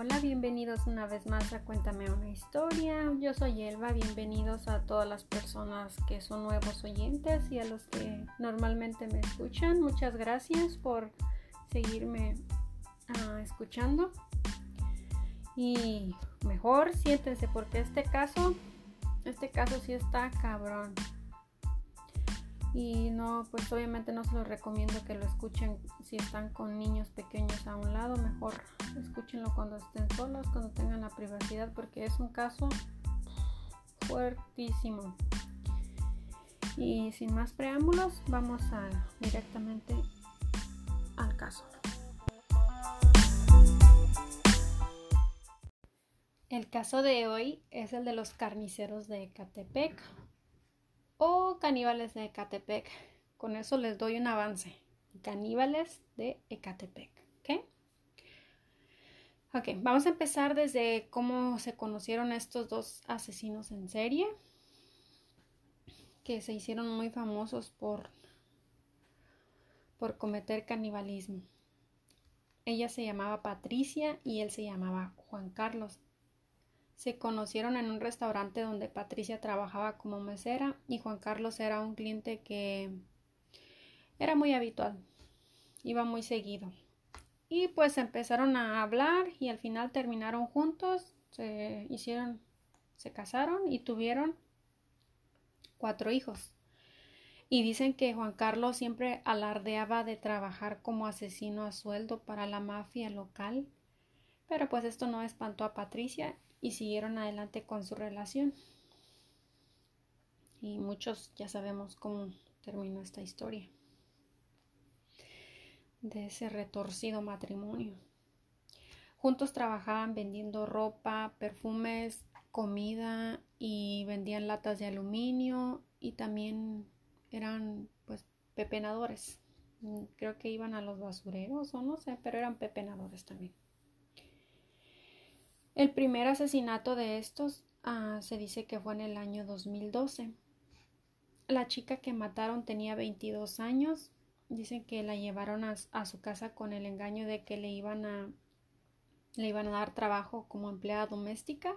Hola, bienvenidos una vez más a Cuéntame una historia. Yo soy Elba, bienvenidos a todas las personas que son nuevos oyentes y a los que normalmente me escuchan. Muchas gracias por seguirme uh, escuchando. Y mejor siéntense porque este caso, este caso sí está cabrón. Y no, pues obviamente no se los recomiendo que lo escuchen si están con niños pequeños a un lado. Mejor escúchenlo cuando estén solos, cuando tengan la privacidad, porque es un caso fuertísimo. Y sin más preámbulos, vamos directamente al caso. El caso de hoy es el de los carniceros de Ecatepec o caníbales de Ecatepec. Con eso les doy un avance. Caníbales de Ecatepec. ¿Ok? Ok, vamos a empezar desde cómo se conocieron estos dos asesinos en serie que se hicieron muy famosos por, por cometer canibalismo. Ella se llamaba Patricia y él se llamaba Juan Carlos se conocieron en un restaurante donde Patricia trabajaba como mesera y Juan Carlos era un cliente que era muy habitual, iba muy seguido. Y pues empezaron a hablar y al final terminaron juntos, se hicieron, se casaron y tuvieron cuatro hijos. Y dicen que Juan Carlos siempre alardeaba de trabajar como asesino a sueldo para la mafia local. Pero pues esto no espantó a Patricia y siguieron adelante con su relación. Y muchos ya sabemos cómo terminó esta historia de ese retorcido matrimonio. Juntos trabajaban vendiendo ropa, perfumes, comida y vendían latas de aluminio y también eran pues pepenadores. Creo que iban a los basureros o no sé, pero eran pepenadores también. El primer asesinato de estos ah, se dice que fue en el año 2012. La chica que mataron tenía 22 años. Dicen que la llevaron a, su casa con el engaño de que le iban a le iban a dar trabajo como empleada doméstica.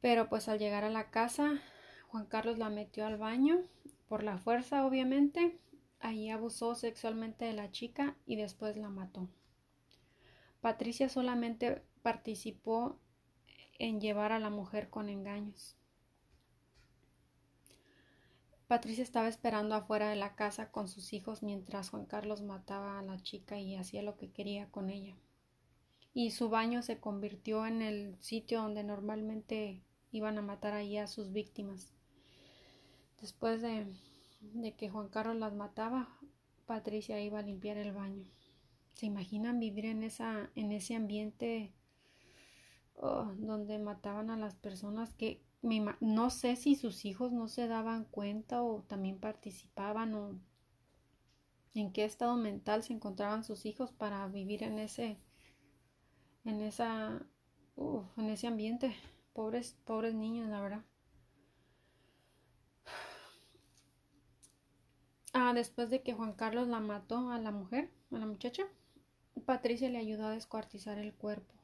Pero pues al llegar a la casa, Juan Carlos la metió al baño por la fuerza, obviamente. Allí abusó sexualmente de la chica y después la mató. Patricia solamente participó en llevar a la mujer con engaños. Patricia estaba esperando afuera de la casa con sus hijos mientras Juan Carlos mataba a la chica y hacía lo que quería con ella. Y su baño se convirtió en el sitio donde normalmente iban a matar allí a sus víctimas. Después de, que Juan Carlos las mataba, Patricia iba a limpiar el baño. ¿Se imaginan vivir en, esa, en ese ambiente Oh, donde mataban a las personas que no sé si sus hijos no se daban cuenta o también participaban o en qué estado mental se encontraban sus hijos para vivir en ese en esa en ese ambiente. Pobres pobres niños la verdad. Ah después de que Juan Carlos la mató a la mujer a la muchacha Patricia le ayudó a descuartizar el cuerpo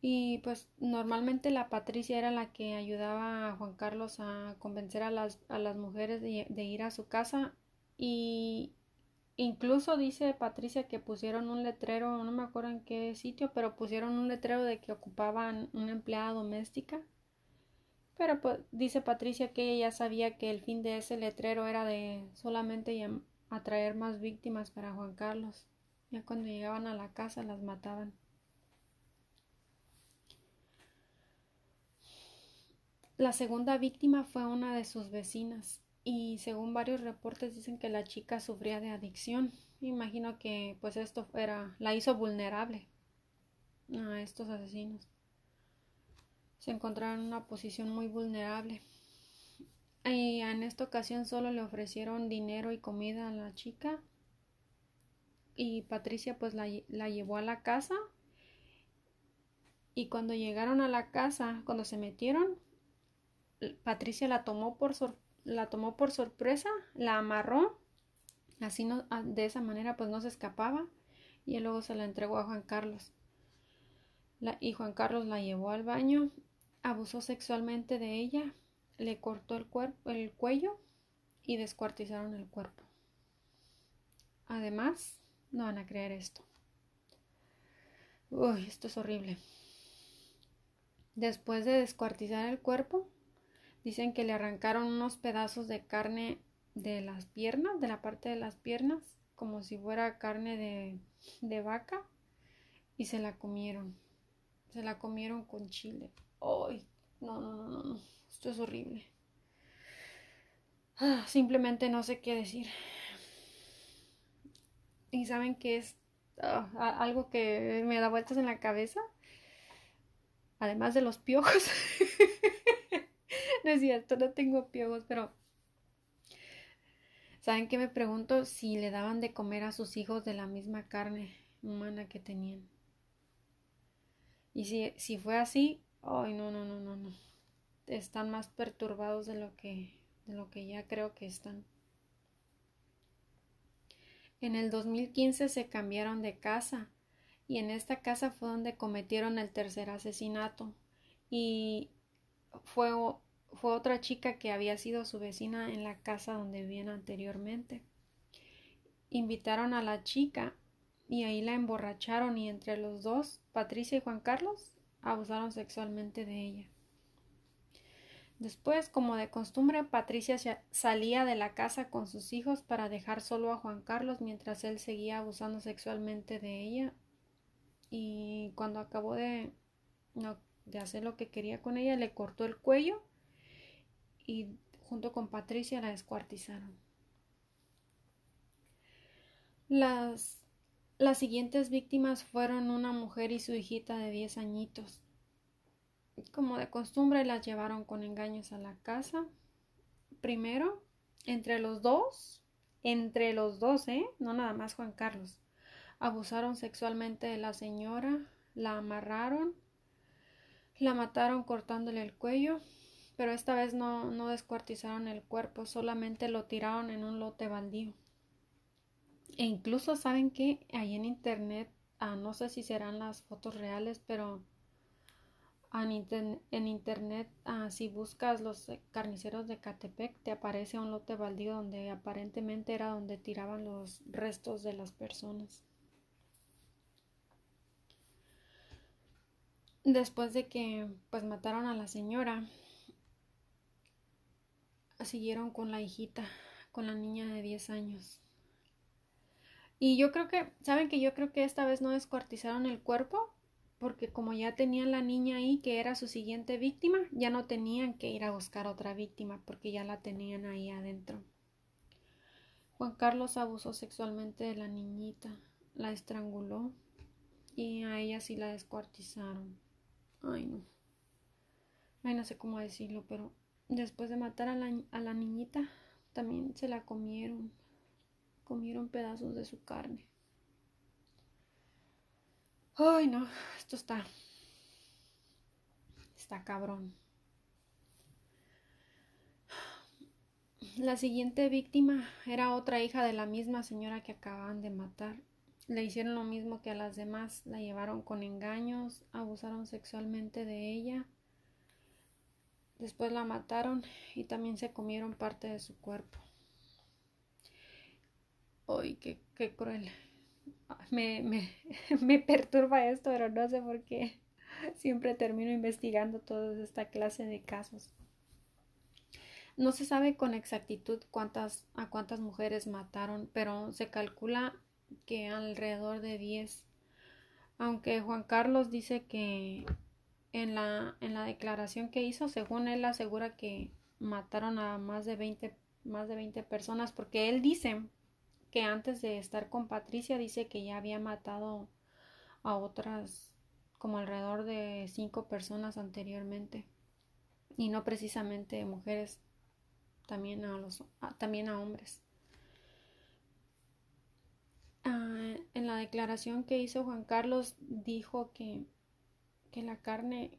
Y pues normalmente la Patricia era la que ayudaba a Juan Carlos a convencer a las, a las mujeres de, de, ir a su casa y incluso dice Patricia que pusieron un letrero, no me acuerdo en qué sitio, pero pusieron un letrero de que ocupaban una empleada doméstica. Pero pues, dice Patricia que ella sabía que el fin de ese letrero era de solamente atraer más víctimas para Juan Carlos. Ya cuando llegaban a la casa las mataban. La segunda víctima fue una de sus vecinas y según varios reportes dicen que la chica sufría de adicción. Imagino que pues esto era la hizo vulnerable a estos asesinos. Se encontraba en una posición muy vulnerable. Y en esta ocasión solo le ofrecieron dinero y comida a la chica. Y Patricia pues la, la llevó a la casa. Y cuando llegaron a la casa, cuando se metieron, Patricia la tomó por, sorpresa, la amarró Así no, de esa manera pues no se escapaba y luego se la entregó a Juan Carlos. y Juan Carlos la llevó al baño, abusó sexualmente de ella, le cortó el, el cuello y descuartizaron el cuerpo. Además, no van a creer esto. Uy, esto es horrible. Después de descuartizar el cuerpo, dicen que le arrancaron unos pedazos de carne de las piernas, de la parte de las piernas, como si fuera carne de, de vaca, y se la comieron. Se la comieron con chile. ¡Ay! No, no, no, no, no. Esto es horrible. Ah, simplemente no sé qué decir. Y saben que es ah, algo que me da vueltas en la cabeza. Además de los piojos. no es no tengo piojos, pero ¿saben qué me pregunto? Si le daban de comer a sus hijos de la misma carne humana que tenían. Y si, si fue así, ay, no, no, no, no, no. Están más perturbados de lo que, de lo que ya creo que están. En el 2015 se cambiaron de casa y en esta casa fue donde cometieron el tercer asesinato y fue, fue otra chica que había sido su vecina en la casa donde vivían anteriormente. Invitaron a la chica y ahí la emborracharon y entre los dos, Patricia y Juan Carlos, abusaron sexualmente de ella. Después, como de costumbre, Patricia salía de la casa con sus hijos para dejar solo a Juan Carlos mientras él seguía abusando sexualmente de ella y cuando acabó de, de hacer lo que quería con ella, le cortó el cuello y junto con Patricia la descuartizaron. Las, las siguientes víctimas fueron una mujer y su hijita de 10 añitos. Como de costumbre las llevaron con engaños a la casa. Primero, entre los dos, entre los dos, ¿eh? No nada más Juan Carlos abusaron sexualmente de la señora, la amarraron, la mataron cortándole el cuello, pero esta vez no, no descuartizaron el cuerpo, solamente lo tiraron en un lote baldío. E incluso saben que ahí en internet, ah, no sé si serán las fotos reales, pero en, internet, ah, si buscas los carniceros de Catepec, te aparece un lote baldío donde aparentemente era donde tiraban los restos de las personas. Después de que pues mataron a la señora, siguieron con la hijita, con la niña de 10 años. Y yo creo que, ¿saben que yo creo que esta vez no descuartizaron el cuerpo? Porque como ya tenían la niña ahí, que era su siguiente víctima, ya no tenían que ir a buscar otra víctima, porque ya la tenían ahí adentro. Juan Carlos abusó sexualmente de la niñita, la estranguló y a ella sí la descuartizaron. Ay, no. Ay, no sé cómo decirlo, pero después de matar a la, niñita, también se la comieron. Comieron pedazos de su carne. Ay, no, esto está. Está cabrón. La siguiente víctima era otra hija de la misma señora que acababan de matar. Le hicieron lo mismo que a las demás, la llevaron con engaños, abusaron sexualmente de ella, después la mataron y también se comieron parte de su cuerpo. ¡Ay, qué, cruel! Me, me, me perturba esto, pero no sé por qué. Siempre termino investigando toda esta clase de casos. No se sabe con exactitud cuántas, a cuántas mujeres mataron, pero se calcula que alrededor de 10. Aunque Juan Carlos dice que en la, en la declaración que hizo, según él asegura que mataron a más de 20, más de 20 personas, porque él dice que antes de estar con Patricia dice que ya había matado a otras como alrededor de 5 personas anteriormente. Y no precisamente mujeres también a los también a hombres. Ah, en la declaración que hizo Juan Carlos dijo que, que la carne,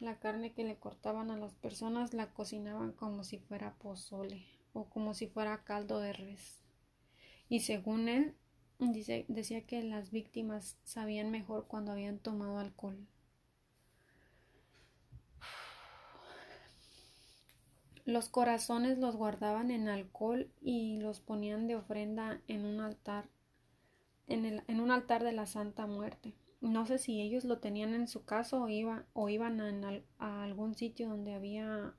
la carne que le cortaban a las personas la cocinaban como si fuera pozole o como si fuera caldo de res. y según él dice, decía que las víctimas sabían mejor cuando habían tomado alcohol. Los corazones los guardaban en alcohol y los ponían de ofrenda en un altar, en, el, en un altar de la Santa Muerte. No sé si ellos lo tenían en su casa o, iba, o iban a, a, algún sitio donde había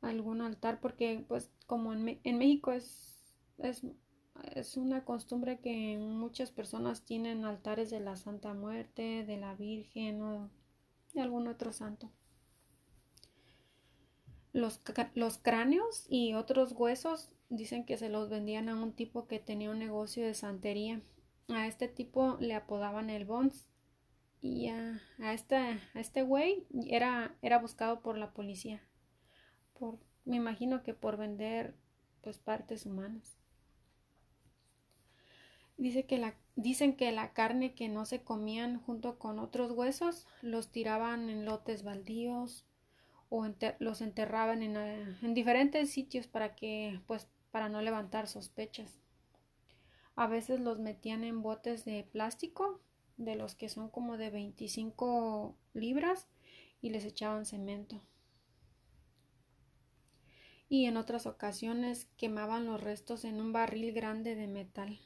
algún altar, porque pues como en, en México es, es, es una costumbre que muchas personas tienen altares de la Santa Muerte, de la Virgen o de algún otro santo. Los, los cráneos y otros huesos dicen que se los vendían a un tipo que tenía un negocio de santería. A este tipo le apodaban el Bones. Y a, este, a este güey era, era buscado por la policía. Por, me imagino que por vender pues partes humanas. Dice que la, dicen que la carne que no se comían junto con otros huesos los tiraban en lotes baldíos o los enterraban en, eh, en, diferentes sitios para que pues para no levantar sospechas. A veces los metían en botes de plástico de los que son como de 25 libras y les echaban cemento. Y en otras ocasiones quemaban los restos en un barril grande de metal.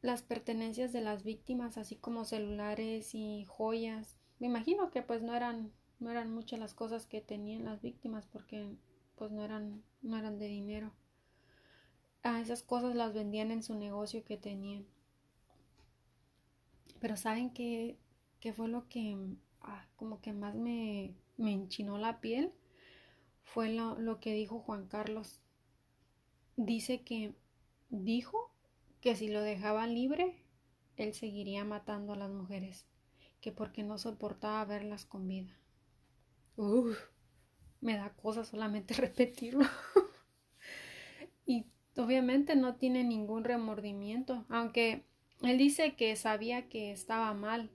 Las pertenencias de las víctimas, así como celulares y joyas, me imagino que pues no eran no eran muchas las cosas que tenían las víctimas porque pues no eran no eran de dinero a esas cosas las vendían en su negocio que tenían pero saben qué fue lo que ah, como que más me, me enchinó la piel fue lo, lo que dijo Juan Carlos dice que dijo que si lo dejaban libre él seguiría matando a las mujeres que porque no soportaba verlas con vida. Uf, me da cosa solamente repetirlo. y obviamente no tiene ningún remordimiento, aunque él dice que sabía que estaba mal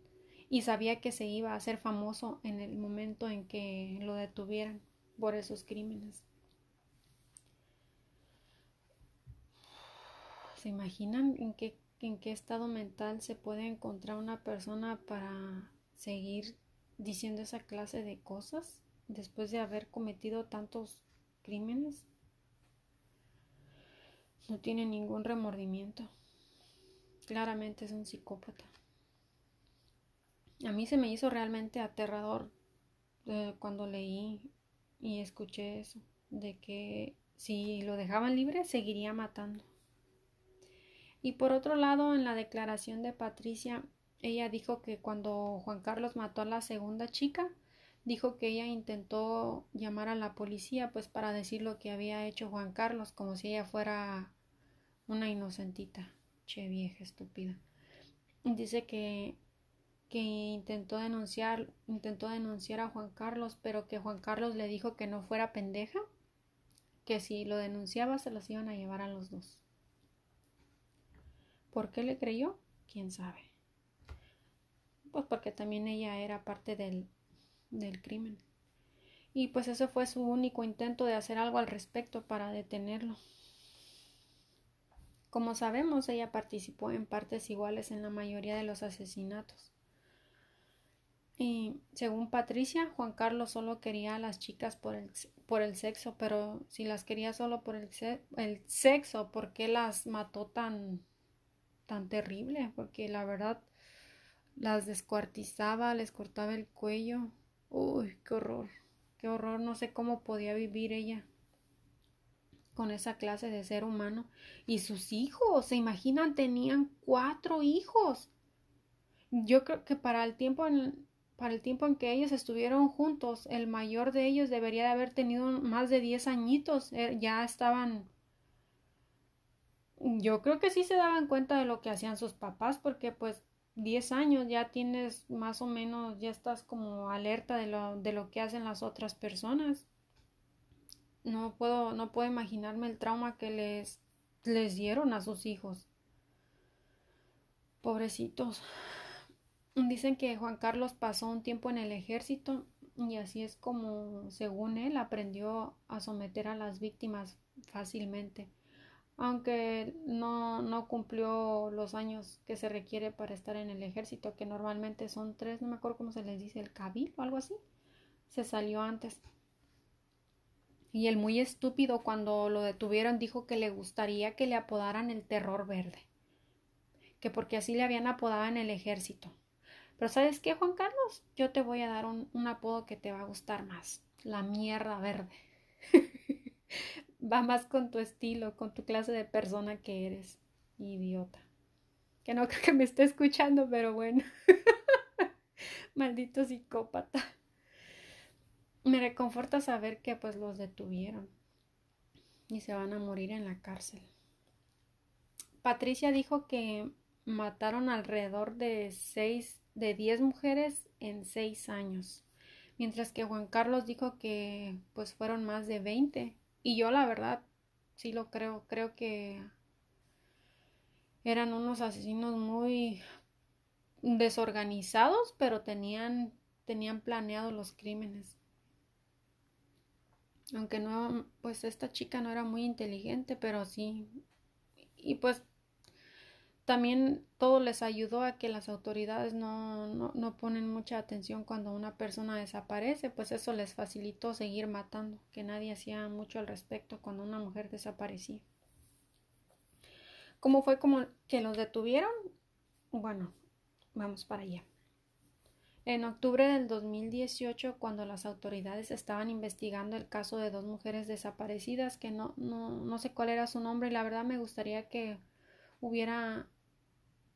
y sabía que se iba a hacer famoso en el momento en que lo detuvieran por esos crímenes. ¿Se imaginan en qué en qué estado mental se puede encontrar una persona para seguir diciendo esa clase de cosas después de haber cometido tantos crímenes. No tiene ningún remordimiento. Claramente es un psicópata. A mí se me hizo realmente aterrador eh, cuando leí y escuché eso, de que si lo dejaban libre seguiría matando. Y por otro lado, en la declaración de Patricia, ella dijo que cuando Juan Carlos mató a la segunda chica, dijo que ella intentó llamar a la policía pues para decir lo que había hecho Juan Carlos, como si ella fuera una inocentita. Che vieja estúpida. Dice que que intentó denunciar, intentó denunciar a Juan Carlos, pero que Juan Carlos le dijo que no fuera pendeja, que si lo denunciaba se los iban a llevar a los dos. ¿Por qué le creyó? ¿Quién sabe? Pues porque también ella era parte del, del crimen. Y pues ese fue su único intento de hacer algo al respecto para detenerlo. Como sabemos, ella participó en partes iguales en la mayoría de los asesinatos. Y según Patricia, Juan Carlos solo quería a las chicas por el, por el sexo, pero si las quería solo por el, el sexo, ¿por qué las mató tan tan terrible, porque la verdad las descuartizaba, les cortaba el cuello. Uy, qué horror, qué horror, no sé cómo podía vivir ella con esa clase de ser humano. Y sus hijos, se imaginan, tenían cuatro hijos. Yo creo que para el tiempo en, para el tiempo en que ellos estuvieron juntos, el mayor de ellos debería de haber tenido más de diez añitos. Eh, ya estaban yo creo que sí se daban cuenta de lo que hacían sus papás porque pues 10 años ya tienes más o menos, ya estás como alerta de lo, de lo que hacen las otras personas. No puedo, no puedo imaginarme el trauma que les, les dieron a sus hijos. Pobrecitos. Dicen que Juan Carlos pasó un tiempo en el ejército y así es como, según él, aprendió a someter a las víctimas fácilmente, aunque no, no cumplió los años que se requiere para estar en el ejército, que normalmente son tres, no me acuerdo cómo se les dice, el cabil o algo así, se salió antes. Y el muy estúpido cuando lo detuvieron dijo que le gustaría que le apodaran el terror verde, que porque así le habían apodado en el ejército. Pero ¿sabes qué, Juan Carlos? Yo te voy a dar un, apodo que te va a gustar más, la mierda verde. va más con tu estilo, con tu clase de persona que eres, idiota. Que no creo que me esté escuchando, pero bueno. Maldito psicópata me reconforta saber que pues los detuvieron y se van a morir en la cárcel. Patricia dijo que mataron alrededor de seis, de diez mujeres en seis años, mientras que Juan Carlos dijo que pues fueron más de veinte. Y yo la verdad sí lo creo, creo que eran unos asesinos muy desorganizados, pero tenían, tenían planeado los crímenes aunque no, pues esta chica no era muy inteligente, pero sí. Y pues también todo les ayudó a que las autoridades no, no, no, ponen mucha atención cuando una persona desaparece, pues eso les facilitó seguir matando, que nadie hacía mucho al respecto cuando una mujer desaparecía. ¿Cómo fue como que los detuvieron? Bueno, vamos para allá. En octubre del 2018, cuando las autoridades estaban investigando el caso de dos mujeres desaparecidas, que no, no, no sé cuál era su nombre, y la verdad me gustaría que hubiera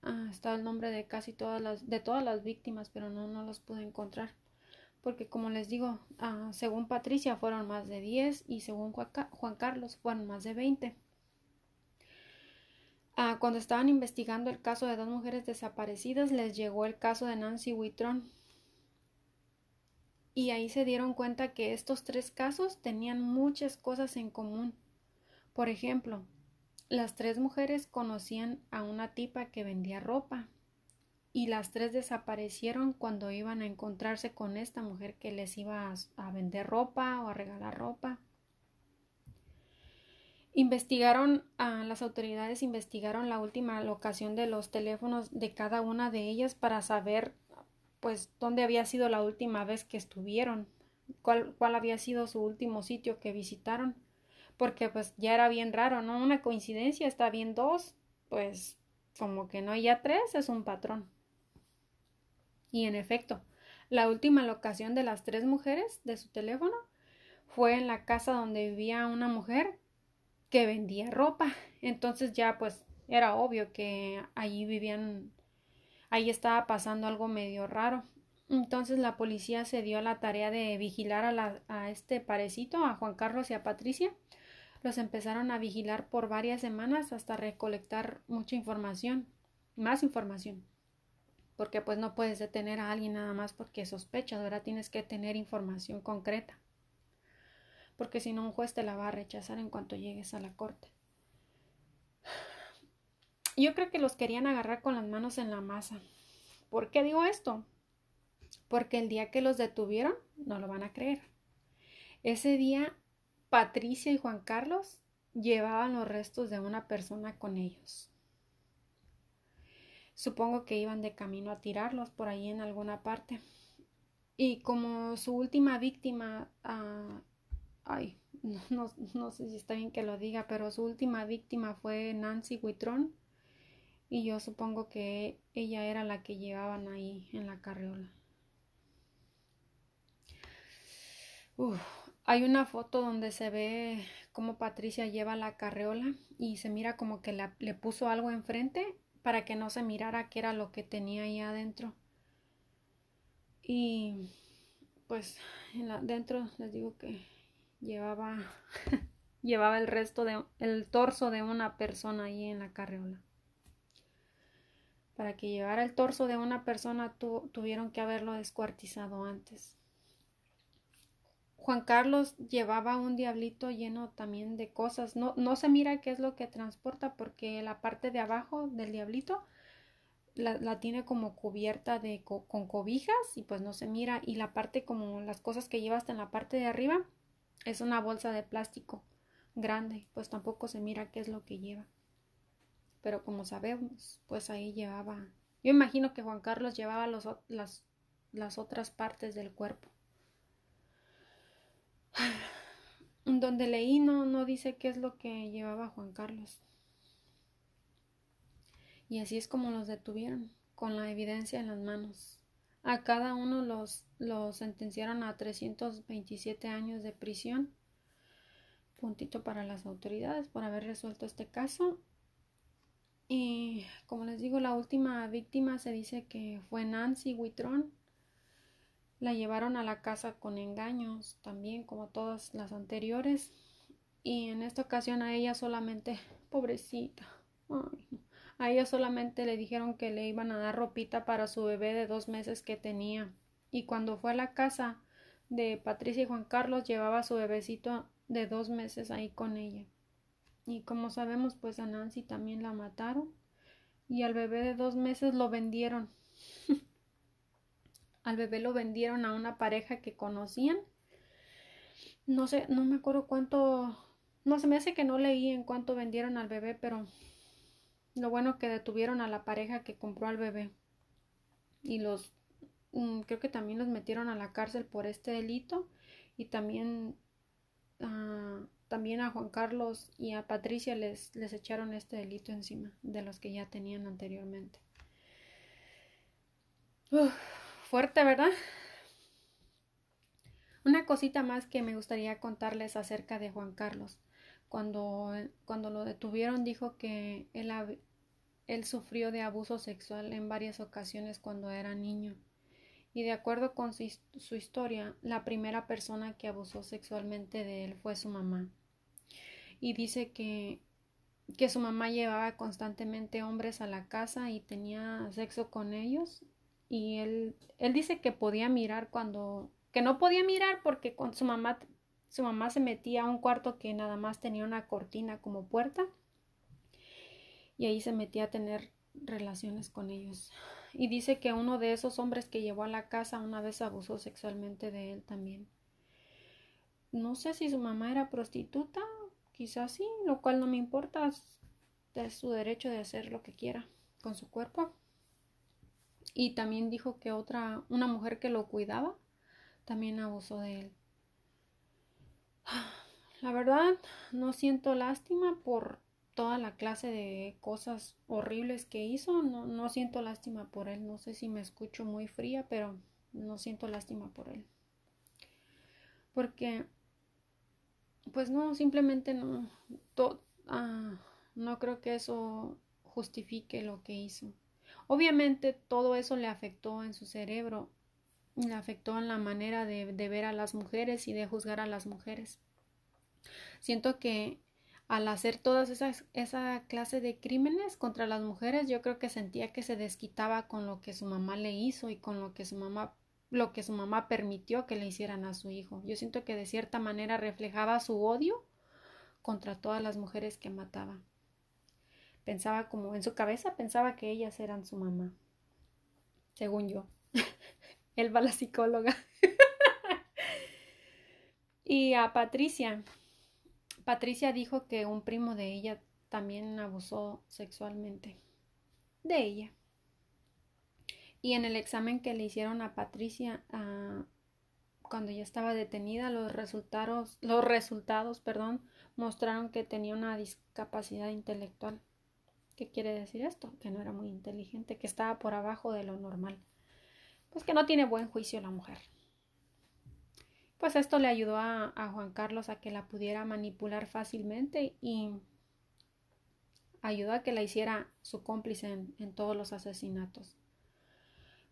ah, estado el nombre de casi todas las, de todas las víctimas, pero no, no los pude encontrar. Porque como les digo, ah, según Patricia fueron más de 10 y según Juan Carlos fueron más de 20. Ah, cuando estaban investigando el caso de dos mujeres desaparecidas, les llegó el caso de Nancy Whitron, y ahí se dieron cuenta que estos tres casos tenían muchas cosas en común. Por ejemplo, las tres mujeres conocían a una tipa que vendía ropa y las tres desaparecieron cuando iban a encontrarse con esta mujer que les iba a, vender ropa o a regalar ropa. Investigaron, a las autoridades investigaron la última locación de los teléfonos de cada una de ellas para saber pues dónde había sido la última vez que estuvieron, cuál, cuál había sido su último sitio que visitaron, porque pues ya era bien raro, ¿no? Una coincidencia, está bien dos, pues como que no, ya tres es un patrón. Y en efecto, la última locación de las tres mujeres de su teléfono fue en la casa donde vivía una mujer que vendía ropa. Entonces ya pues era obvio que allí vivían ahí estaba pasando algo medio raro. Entonces la policía se dio a la tarea de vigilar a, a este parecito, a Juan Carlos y a Patricia. Los empezaron a vigilar por varias semanas hasta recolectar mucha información, más información. Porque pues no puedes detener a alguien nada más porque sospechas, ¿verdad? Tienes que tener información concreta. Porque si no un juez te la va a rechazar en cuanto llegues a la corte. Yo creo que los querían agarrar con las manos en la masa. ¿Por qué digo esto? Porque el día que los detuvieron, no lo van a creer. Ese día, Patricia y Juan Carlos llevaban los restos de una persona con ellos. Supongo que iban de camino a tirarlos por ahí en alguna parte. Y como su última víctima, ah, ay, no, no, sé si está bien que lo diga, pero su última víctima fue Nancy Huitrón, y yo supongo que ella era la que llevaban ahí en la carriola. hay una foto donde se ve cómo Patricia lleva la carreola y se mira como que le puso algo enfrente para que no se mirara qué era lo que tenía ahí adentro. Y pues dentro les digo que llevaba llevaba el resto de el torso de una persona ahí en la carreola para que llevara el torso de una persona tuvieron que haberlo descuartizado antes. Juan Carlos llevaba un diablito lleno también de cosas. No, no se mira qué es lo que transporta porque la parte de abajo del diablito la, tiene como cubierta de con cobijas y pues no se mira. Y la parte como las cosas que lleva hasta en la parte de arriba es una bolsa de plástico grande, pues tampoco se mira qué es lo que lleva. Pero como sabemos, pues ahí llevaba. Yo imagino que Juan Carlos llevaba los, las, las otras partes del cuerpo. Donde leí no, no dice qué es lo que llevaba Juan Carlos. Y así es como los detuvieron, con la evidencia en las manos. A cada uno los, los sentenciaron a 327 años de prisión. Puntito para las autoridades por haber resuelto este caso. Y como les digo, la última víctima se dice que fue Nancy Witron. La llevaron a la casa con engaños, también como todas las anteriores. Y en esta ocasión a ella solamente, pobrecita, a ella solamente le dijeron que le iban a dar ropita para su bebé de dos meses que tenía. Y cuando fue a la casa de Patricia y Juan Carlos, llevaba a su bebecito de dos meses ahí con ella. Y como sabemos, pues a Nancy también la mataron. Y al bebé de dos meses lo vendieron. al bebé lo vendieron a una pareja que conocían. No sé, no me acuerdo cuánto. No se me hace que no leí en cuánto vendieron al bebé, pero lo bueno que detuvieron a la pareja que compró al bebé. Y los mm, creo que también los metieron a la cárcel por este delito. Y también uh, también a Juan Carlos y a Patricia les, les echaron este delito encima de los que ya tenían anteriormente. fuerte, ¿verdad? Una cosita más que me gustaría contarles acerca de Juan Carlos. Cuando, cuando lo detuvieron dijo que él, sufrió de abuso sexual en varias ocasiones cuando era niño. Y de acuerdo con su historia, la primera persona que abusó sexualmente de él fue su mamá. Y dice que que su mamá llevaba constantemente hombres a la casa y tenía sexo con ellos y él él dice que podía mirar cuando que no podía mirar porque con su mamá su mamá se metía a un cuarto que nada más tenía una cortina como puerta y ahí se metía a tener relaciones con ellos. Y dice que uno de esos hombres que llevó a la casa una vez abusó sexualmente de él también. No sé si su mamá era prostituta, quizás sí, lo cual no me importa, es su derecho de hacer lo que quiera con su cuerpo. Y también dijo que otra, una mujer que lo cuidaba, también abusó de él. La verdad, no siento lástima por toda la clase de cosas horribles que hizo. No, no siento lástima por él. No sé si me escucho muy fría, pero no siento lástima por él. Porque, pues no, simplemente no. ah, no creo que eso justifique lo que hizo. Obviamente todo eso le afectó en su cerebro le afectó en la manera de, de, ver a las mujeres y de juzgar a las mujeres. Siento que al hacer todas esas esa clase de crímenes contra las mujeres, yo creo que sentía que se desquitaba con lo que su mamá le hizo y con lo que su mamá lo que su mamá permitió que le hicieran a su hijo. Yo siento que de cierta manera reflejaba su odio contra todas las mujeres que mataba. Pensaba como en su cabeza pensaba que ellas eran su mamá. Según yo. Él va la psicóloga. y a Patricia. Patricia dijo que un primo de ella también abusó sexualmente de ella. Y en el examen que le hicieron a Patricia uh, cuando ya estaba detenida, los resultados, los resultados, perdón, mostraron que tenía una discapacidad intelectual. ¿Qué quiere decir esto? Que no era muy inteligente, que estaba por abajo de lo normal pues que no tiene buen juicio la mujer. Pues esto le ayudó a, Juan Carlos a que la pudiera manipular fácilmente y ayudó a que la hiciera su cómplice en todos los asesinatos.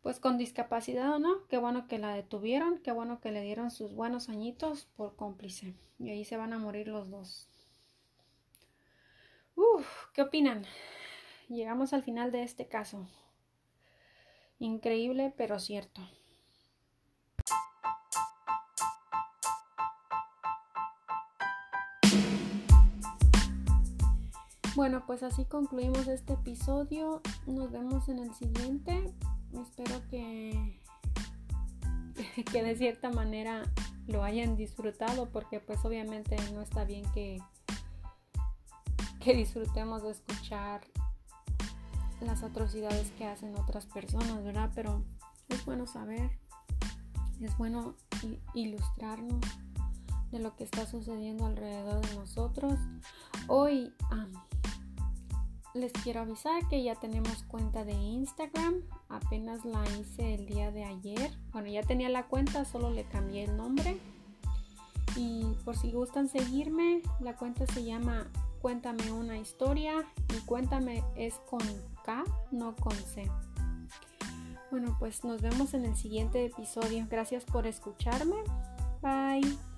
Pues con discapacidad o no, qué bueno que la detuvieron, qué bueno que le dieron sus buenos añitos por cómplice. Y ahí se van a morir los dos. ¿qué opinan? Llegamos al final de este caso. Increíble pero cierto. Bueno, pues así concluimos este episodio. Nos vemos en el siguiente. Espero que, que de cierta manera lo hayan disfrutado porque pues obviamente no está bien que, que disfrutemos de escuchar las atrocidades que hacen otras personas, ¿verdad? Pero es bueno saber, es bueno ilustrarnos de lo que está sucediendo alrededor de nosotros. Hoy les quiero avisar que ya tenemos cuenta de Instagram, apenas la hice el día de ayer. Bueno, ya tenía la cuenta, solo le cambié el nombre. Y por si gustan seguirme, la cuenta se llama Cuéntame una historia y cuéntame es con K, no con C. Bueno, pues nos vemos en el siguiente episodio. Gracias por escucharme. Bye.